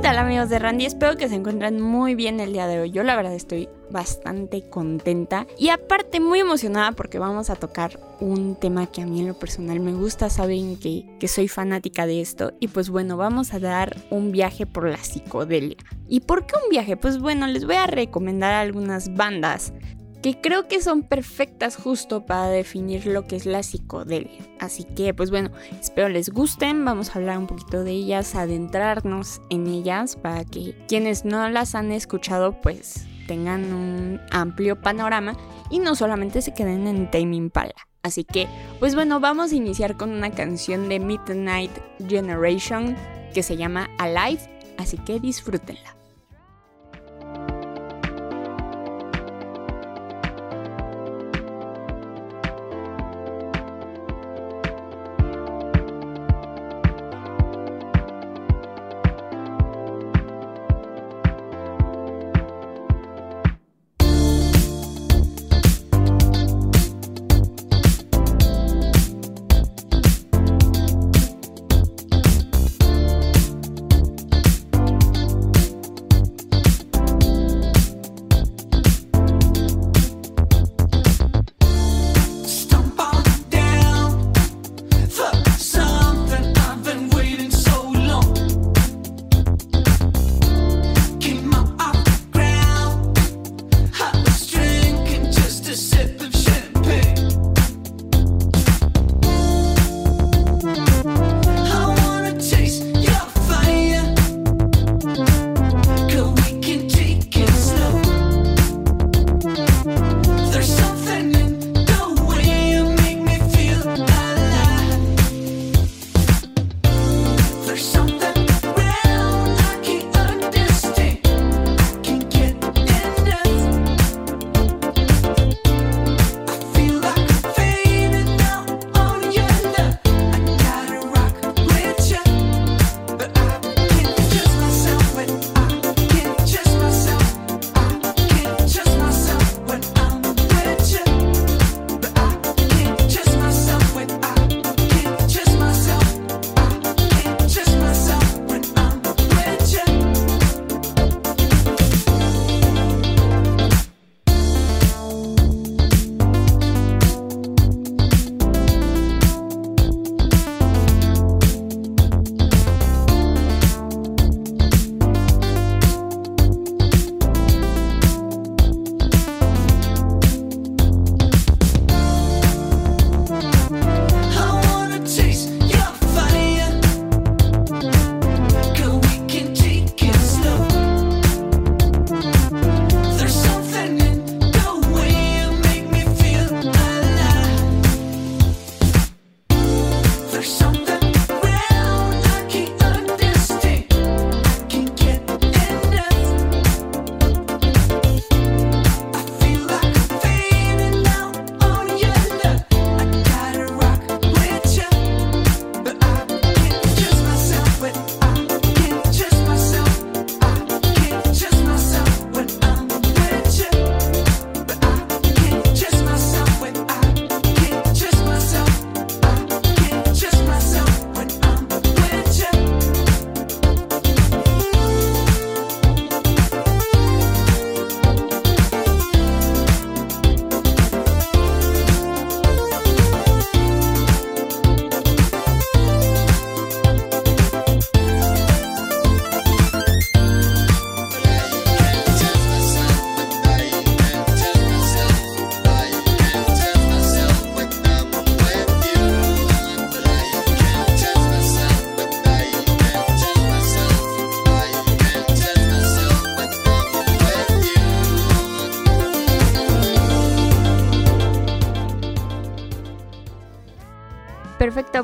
Tal amigos de Randy? Espero que se encuentren muy bien el día de hoy. Yo la verdad estoy bastante contenta y aparte muy emocionada porque vamos a tocar un tema que a mí en lo personal me gusta. Saben que, que soy fanática de esto y pues bueno, vamos a dar un viaje por la psicodelia. ¿Y por qué un viaje? Pues bueno, les voy a recomendar algunas bandas que creo que son perfectas justo para definir lo que es la psicodelia. Así que, pues bueno, espero les gusten, vamos a hablar un poquito de ellas, adentrarnos en ellas para que quienes no las han escuchado, pues tengan un amplio panorama y no solamente se queden en Tame Impala. Así que, pues bueno, vamos a iniciar con una canción de Midnight Generation que se llama Alive, así que disfrútenla.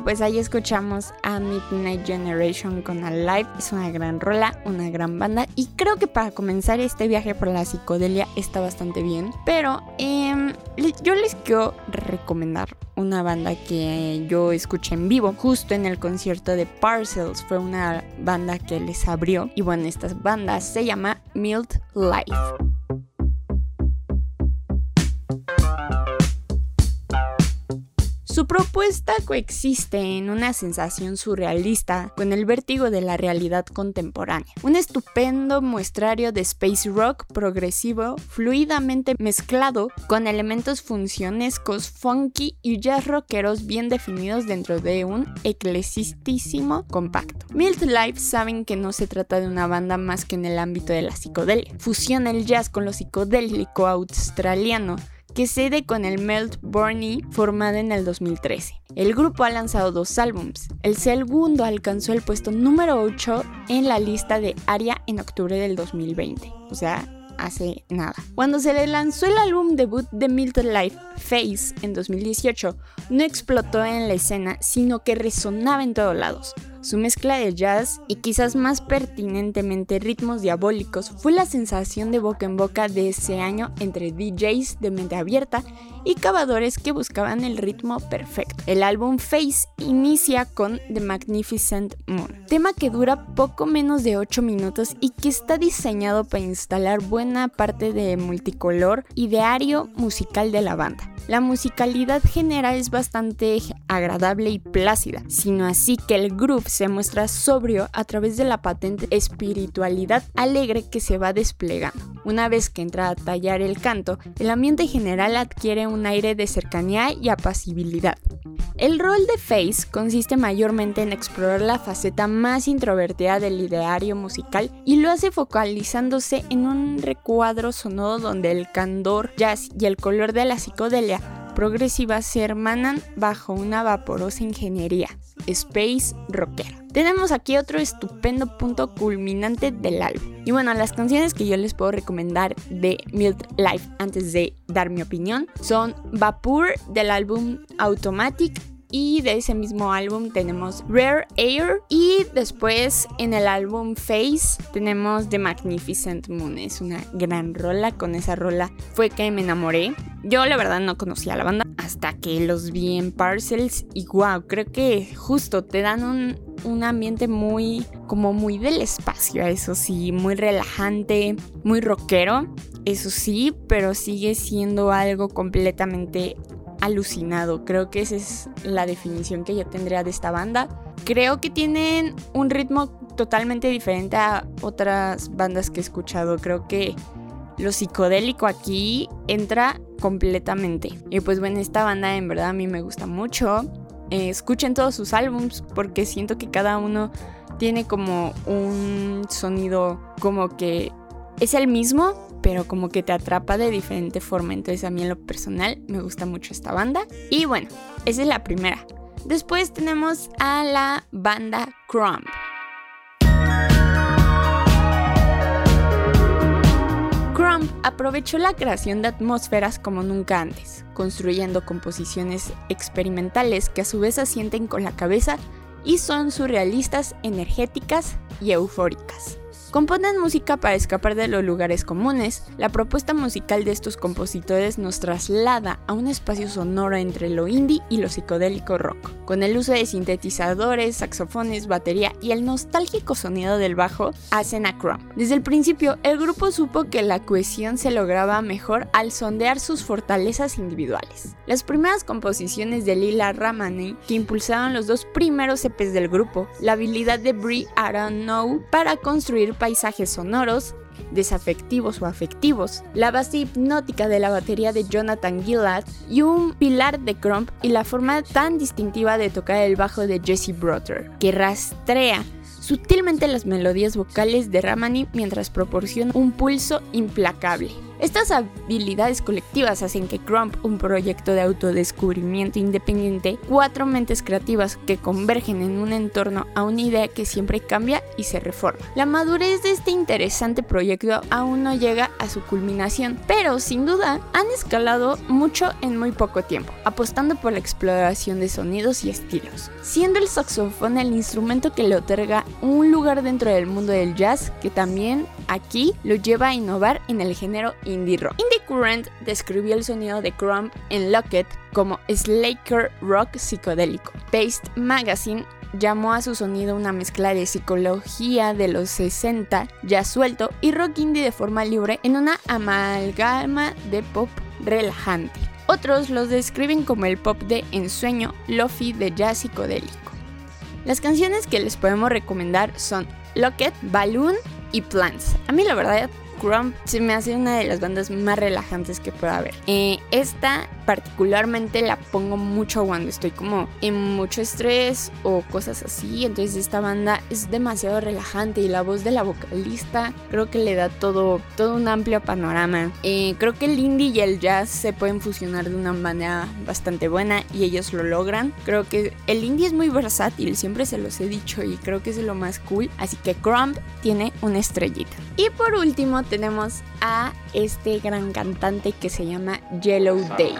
Pues ahí escuchamos a Midnight Generation con Alive. Es una gran rola, una gran banda. Y creo que para comenzar este viaje por la psicodelia está bastante bien. Pero em, yo les quiero recomendar una banda que yo escuché en vivo, justo en el concierto de Parcels. Fue una banda que les abrió. Y bueno, esta banda se llama Mild Life. Su propuesta coexiste en una sensación surrealista con el vértigo de la realidad contemporánea. Un estupendo muestrario de space rock progresivo fluidamente mezclado con elementos funcionescos, funky y jazz rockeros bien definidos dentro de un eclecísimo compacto. Mild Life saben que no se trata de una banda más que en el ámbito de la psicodelia. Fusiona el jazz con lo psicodélico australiano que cede con el Melt Borny formado en el 2013. El grupo ha lanzado dos álbums. El segundo alcanzó el puesto número 8 en la lista de Aria en octubre del 2020. O sea, hace nada. Cuando se le lanzó el álbum debut de Milton Life, Face, en 2018, no explotó en la escena, sino que resonaba en todos lados. Su mezcla de jazz y quizás más pertinentemente ritmos diabólicos fue la sensación de boca en boca de ese año entre DJs de mente abierta y cavadores que buscaban el ritmo perfecto. El álbum Face inicia con The Magnificent Moon, tema que dura poco menos de 8 minutos y que está diseñado para instalar buena parte de multicolor ideario musical de la banda. La musicalidad general es bastante agradable y plácida, sino así que el groove se muestra sobrio a través de la patente espiritualidad alegre que se va desplegando. Una vez que entra a tallar el canto, el ambiente general adquiere un aire de cercanía y apacibilidad. El rol de Face consiste mayormente en explorar la faceta más introvertida del ideario musical y lo hace focalizándose en un recuadro sonoro donde el candor, jazz y el color de la psicodelia progresiva se hermanan bajo una vaporosa ingeniería, space rockera. Tenemos aquí otro estupendo punto culminante del álbum. Y bueno, las canciones que yo les puedo recomendar de Mild Life antes de dar mi opinión son Vapor del álbum Automatic y de ese mismo álbum tenemos Rare Air y después en el álbum Face tenemos The Magnificent Moon. Es una gran rola, con esa rola fue que me enamoré. Yo la verdad no conocía la banda hasta que los vi en Parcels y wow, creo que justo te dan un, un ambiente muy como muy del espacio, eso sí, muy relajante, muy rockero, eso sí, pero sigue siendo algo completamente alucinado. Creo que esa es la definición que yo tendría de esta banda. Creo que tienen un ritmo totalmente diferente a otras bandas que he escuchado. Creo que lo psicodélico aquí entra completamente. Y pues bueno, esta banda en verdad a mí me gusta mucho. Eh, escuchen todos sus álbums porque siento que cada uno tiene como un sonido como que es el mismo, pero como que te atrapa de diferente forma. Entonces a mí en lo personal me gusta mucho esta banda. Y bueno, esa es la primera. Después tenemos a la banda Crumb. Crumb aprovechó la creación de atmósferas como nunca antes, construyendo composiciones experimentales que a su vez asienten con la cabeza y son surrealistas, energéticas y eufóricas. Componen música para escapar de los lugares comunes. La propuesta musical de estos compositores nos traslada a un espacio sonoro entre lo indie y lo psicodélico rock, con el uso de sintetizadores, saxofones, batería y el nostálgico sonido del bajo hacen a Crumb. Desde el principio, el grupo supo que la cohesión se lograba mejor al sondear sus fortalezas individuales. Las primeras composiciones de Lila Ramani, que impulsaron los dos primeros EPs del grupo, la habilidad de Brie Know para construir paisajes sonoros, desafectivos o afectivos, la base hipnótica de la batería de Jonathan Gillard y un pilar de Crump y la forma tan distintiva de tocar el bajo de Jesse Brother, que rastrea sutilmente las melodías vocales de Ramani mientras proporciona un pulso implacable. Estas habilidades colectivas hacen que Crump, un proyecto de autodescubrimiento independiente, cuatro mentes creativas que convergen en un entorno a una idea que siempre cambia y se reforma. La madurez de este interesante proyecto aún no llega a su culminación, pero sin duda han escalado mucho en muy poco tiempo, apostando por la exploración de sonidos y estilos, siendo el saxofón el instrumento que le otorga un lugar dentro del mundo del jazz que también aquí lo lleva a innovar en el género indie rock. Indie Current describió el sonido de Crump en Locket como Slaker Rock psicodélico. Paste Magazine llamó a su sonido una mezcla de psicología de los 60, ya suelto, y rock indie de forma libre en una amalgama de pop relajante. Otros los describen como el pop de ensueño, lofi de jazz psicodélico. Las canciones que les podemos recomendar son Locket, Balloon y Plants. A mí la verdad Crump se me hace una de las bandas más relajantes que pueda haber. Eh, esta particularmente la pongo mucho cuando estoy como en mucho estrés o cosas así. Entonces esta banda es demasiado relajante y la voz de la vocalista creo que le da todo, todo un amplio panorama. Eh, creo que el indie y el jazz se pueden fusionar de una manera bastante buena y ellos lo logran. Creo que el indie es muy versátil, siempre se los he dicho y creo que es lo más cool. Así que Crump tiene una estrellita. Y por último tenemos a este gran cantante que se llama Yellow Days.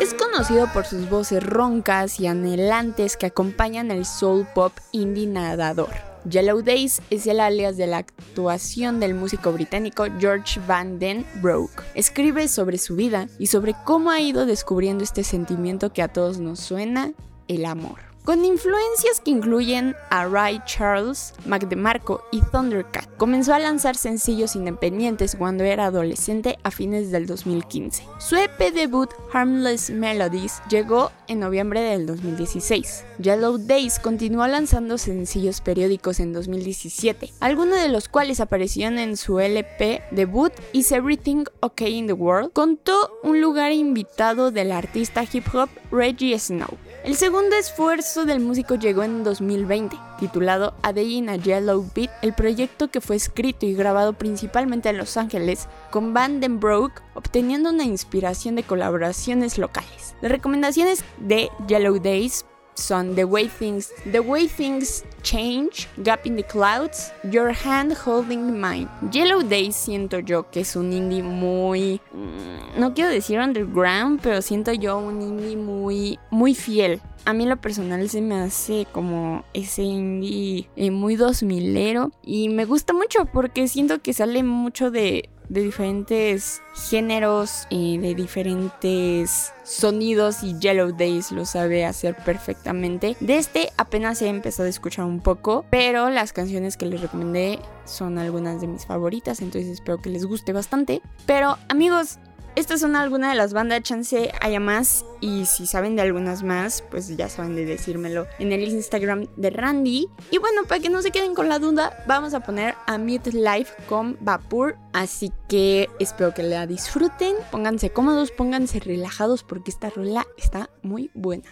Es conocido por sus voces roncas y anhelantes que acompañan el soul pop indie nadador. Yellow Days es el alias de la actuación del músico británico George Van Den Broek. Escribe sobre su vida y sobre cómo ha ido descubriendo este sentimiento que a todos nos suena, el amor con influencias que incluyen a Ray Charles, Mac DeMarco y Thundercat. Comenzó a lanzar sencillos independientes cuando era adolescente a fines del 2015. Su EP debut, Harmless Melodies, llegó en noviembre del 2016. Yellow Days continuó lanzando sencillos periódicos en 2017, algunos de los cuales aparecieron en su LP debut Is Everything Okay in the World. Contó un lugar invitado del artista hip hop Reggie Snow. El segundo esfuerzo del músico llegó en 2020, titulado A Day in a Yellow Beat, el proyecto que fue escrito y grabado principalmente en Los Ángeles con Vandenbroek, obteniendo una inspiración de colaboraciones locales. Las recomendaciones de Yellow Days son The Way Things, The Way Things Change, Gap in the Clouds, Your Hand Holding Mine. Yellow Days siento yo que es un indie muy, mm, no quiero decir underground, pero siento yo un indie muy, muy fiel. A mí lo personal se me hace como ese indie eh, muy dos milero y me gusta mucho porque siento que sale mucho de de diferentes géneros y de diferentes sonidos y Yellow Days lo sabe hacer perfectamente. De este apenas he empezado a escuchar un poco, pero las canciones que les recomendé son algunas de mis favoritas, entonces espero que les guste bastante. Pero amigos, estas son algunas de las bandas, chance haya más. Y si saben de algunas más, pues ya saben de decírmelo en el Instagram de Randy. Y bueno, para que no se queden con la duda, vamos a poner a Mute Life con Vapor. Así que espero que la disfruten. Pónganse cómodos, pónganse relajados porque esta rola está muy buena.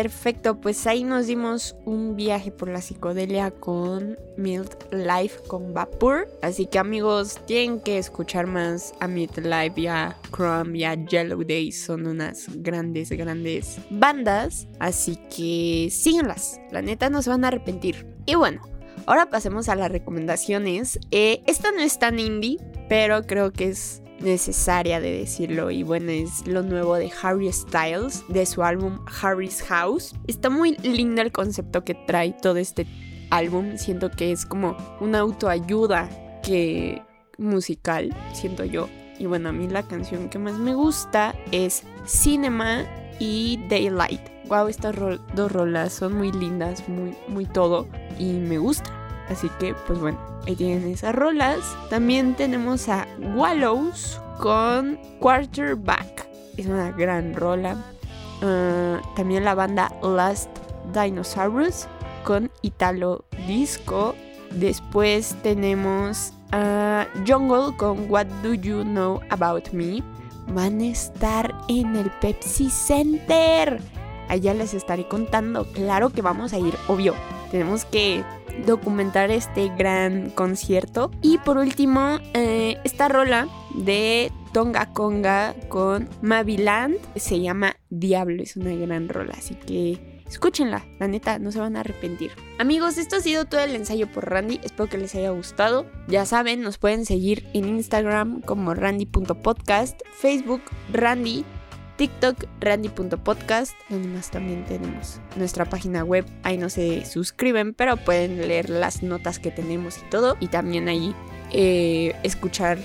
Perfecto, pues ahí nos dimos un viaje por la psicodelia con Mild Life con Vapor. Así que amigos, tienen que escuchar más a Mild Life y a a Yellow Days. Son unas grandes, grandes bandas. Así que síganlas. La neta no se van a arrepentir. Y bueno, ahora pasemos a las recomendaciones. Eh, esta no es tan indie, pero creo que es necesaria de decirlo y bueno es lo nuevo de Harry Styles de su álbum Harry's House. Está muy lindo el concepto que trae todo este álbum. Siento que es como una autoayuda que musical siento yo. Y bueno a mí la canción que más me gusta es Cinema y Daylight. Wow estas dos rolas son muy lindas muy muy todo y me gusta así que pues bueno Ahí tienen esas rolas. También tenemos a Wallows con Quarterback. Es una gran rola. Ah, también la banda Last Dinosaurus con Italo Disco. Después tenemos a Jungle con What Do You Know About Me. Van a estar en el Pepsi Center. Allá les estaré contando. Claro que vamos a ir, obvio. Tenemos que documentar este gran concierto. Y por último, eh, esta rola de Tonga Conga con Maviland se llama Diablo, es una gran rola, así que escúchenla, la neta, no se van a arrepentir. Amigos, esto ha sido todo el ensayo por Randy, espero que les haya gustado. Ya saben, nos pueden seguir en Instagram como randy.podcast, Facebook Randy TikTok, randy.podcast, donde más también tenemos nuestra página web. Ahí no se suscriben, pero pueden leer las notas que tenemos y todo. Y también ahí eh, escuchar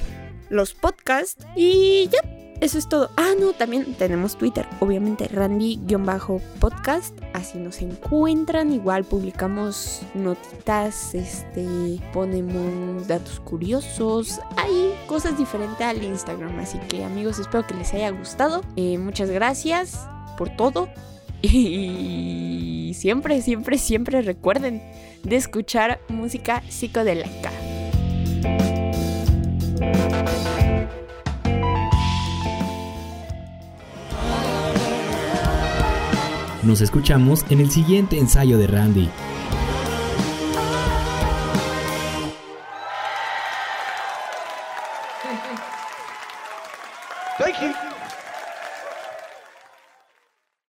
los podcasts. Y ya, eso es todo. Ah, no, también tenemos Twitter, obviamente Randy-podcast, así nos encuentran. Igual publicamos notitas, este, ponemos datos curiosos, hay cosas diferentes al Instagram. Así que amigos, espero que les haya gustado. Eh, muchas gracias por todo. Y siempre, siempre, siempre recuerden de escuchar música psicodélica. Nos escuchamos en el siguiente ensayo de Randy.